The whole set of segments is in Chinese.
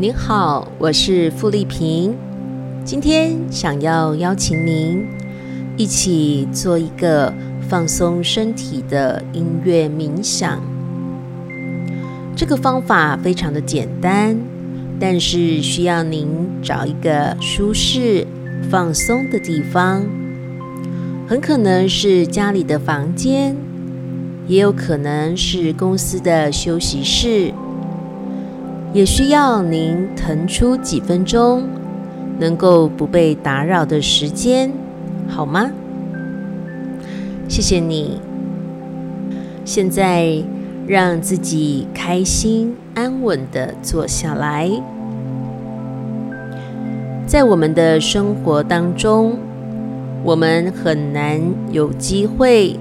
您好，我是傅丽萍。今天想要邀请您一起做一个放松身体的音乐冥想。这个方法非常的简单，但是需要您找一个舒适、放松的地方，很可能是家里的房间，也有可能是公司的休息室。也需要您腾出几分钟，能够不被打扰的时间，好吗？谢谢你。现在让自己开心、安稳的坐下来。在我们的生活当中，我们很难有机会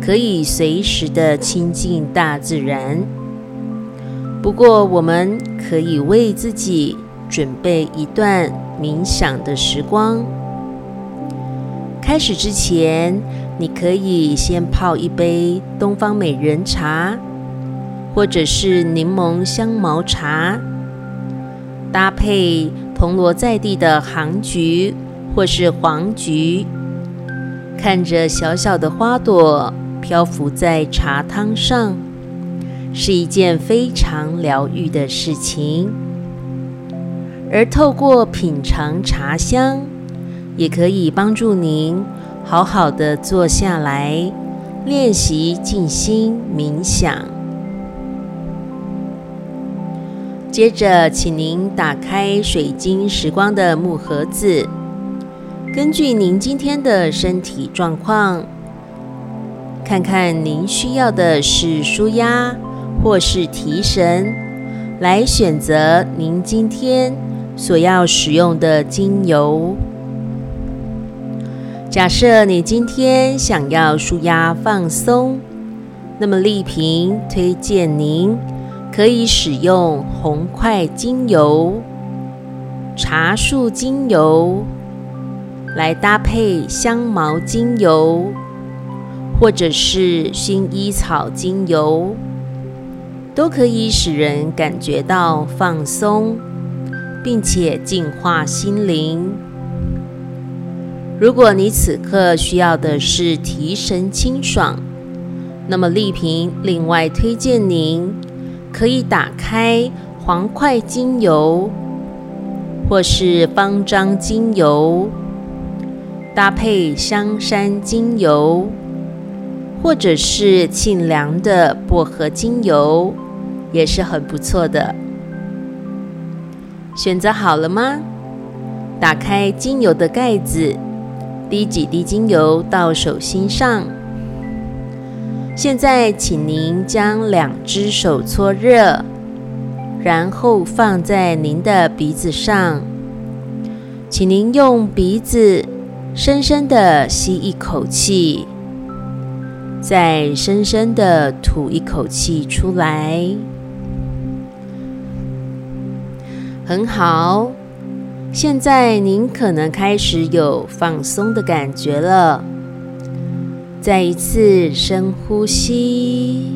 可以随时的亲近大自然。不过，我们可以为自己准备一段冥想的时光。开始之前，你可以先泡一杯东方美人茶，或者是柠檬香茅茶，搭配铜锣在地的杭菊或是黄菊，看着小小的花朵漂浮在茶汤上。是一件非常疗愈的事情，而透过品尝茶香，也可以帮助您好好的坐下来练习静心冥想。接着，请您打开水晶时光的木盒子，根据您今天的身体状况，看看您需要的是舒压。或是提神，来选择您今天所要使用的精油。假设你今天想要舒压放松，那么丽萍推荐您可以使用红块精油、茶树精油来搭配香茅精油，或者是薰衣草精油。都可以使人感觉到放松，并且净化心灵。如果你此刻需要的是提神清爽，那么丽萍另外推荐您可以打开黄块精油，或是方樟精油，搭配香山精油，或者是沁凉的薄荷精油。也是很不错的。选择好了吗？打开精油的盖子，滴几滴精油到手心上。现在，请您将两只手搓热，然后放在您的鼻子上。请您用鼻子深深的吸一口气，再深深的吐一口气出来。很好，现在您可能开始有放松的感觉了。再一次深呼吸，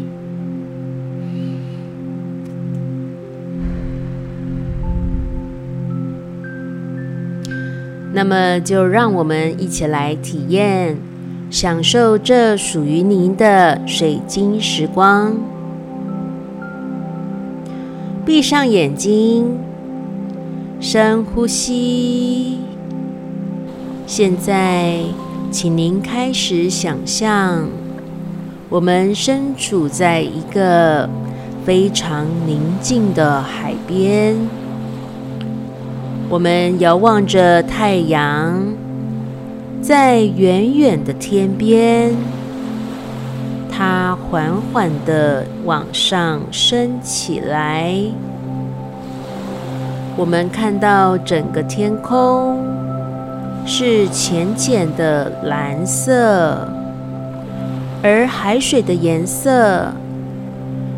那么就让我们一起来体验、享受这属于您的水晶时光。闭上眼睛。深呼吸。现在，请您开始想象，我们身处在一个非常宁静的海边。我们遥望着太阳，在远远的天边，它缓缓的往上升起来。我们看到整个天空是浅浅的蓝色，而海水的颜色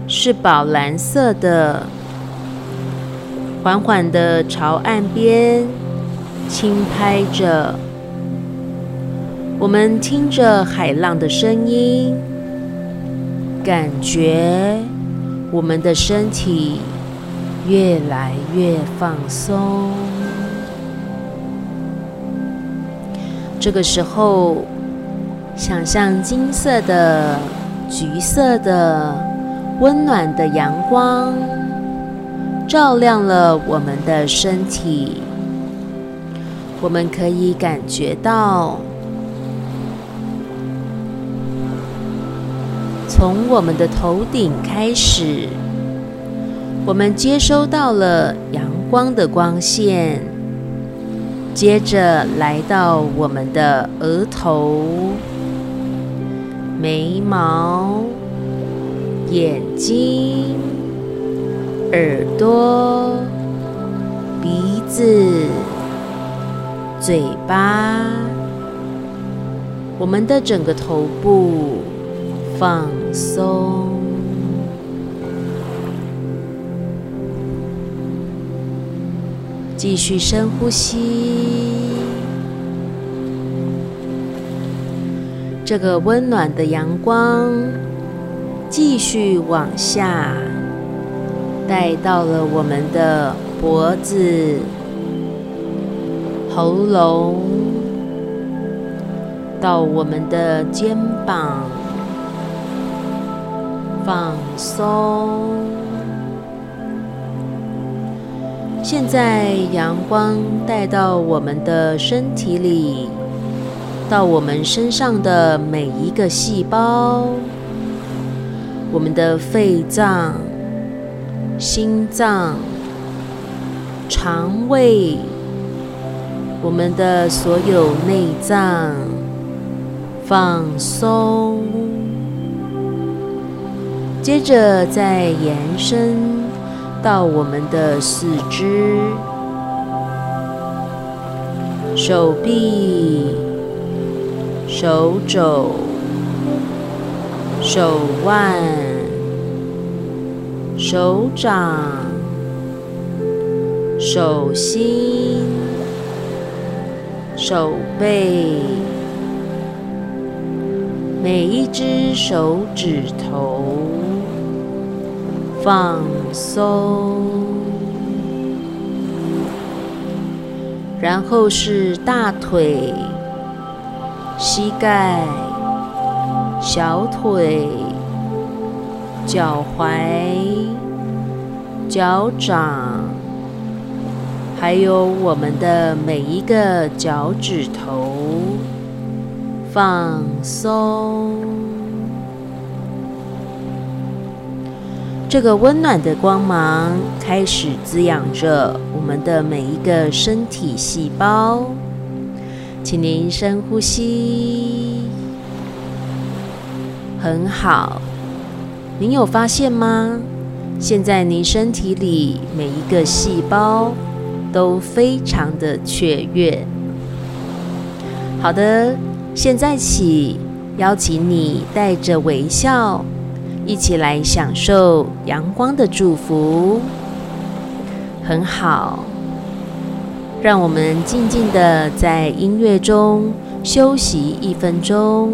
是宝蓝色的，缓缓的朝岸边轻拍着。我们听着海浪的声音，感觉我们的身体。越来越放松。这个时候，想象金色的、橘色的、温暖的阳光，照亮了我们的身体。我们可以感觉到，从我们的头顶开始，我们接收到了阳光的光线。接着来到我们的额头、眉毛、眼睛、耳朵、鼻子、嘴巴，我们的整个头部放松。继续深呼吸，这个温暖的阳光继续往下，带到了我们的脖子、喉咙，到我们的肩膀，放松。现在阳光带到我们的身体里，到我们身上的每一个细胞，我们的肺脏、心脏、肠胃，我们的所有内脏放松，接着再延伸。到我们的四肢、手臂、手肘、手腕、手掌、手心、手背，每一只手指头。放松，然后是大腿、膝盖、小腿、脚踝、脚掌，还有我们的每一个脚趾头，放松。这个温暖的光芒开始滋养着我们的每一个身体细胞，请您深呼吸，很好。您有发现吗？现在您身体里每一个细胞都非常的雀跃。好的，现在起，邀请你带着微笑。一起来享受阳光的祝福，很好。让我们静静的在音乐中休息一分钟。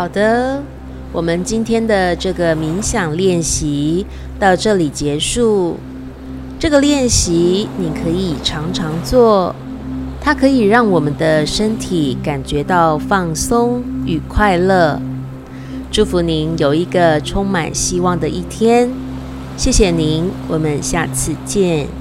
好的，我们今天的这个冥想练习到这里结束。这个练习你可以常常做，它可以让我们的身体感觉到放松与快乐。祝福您有一个充满希望的一天，谢谢您，我们下次见。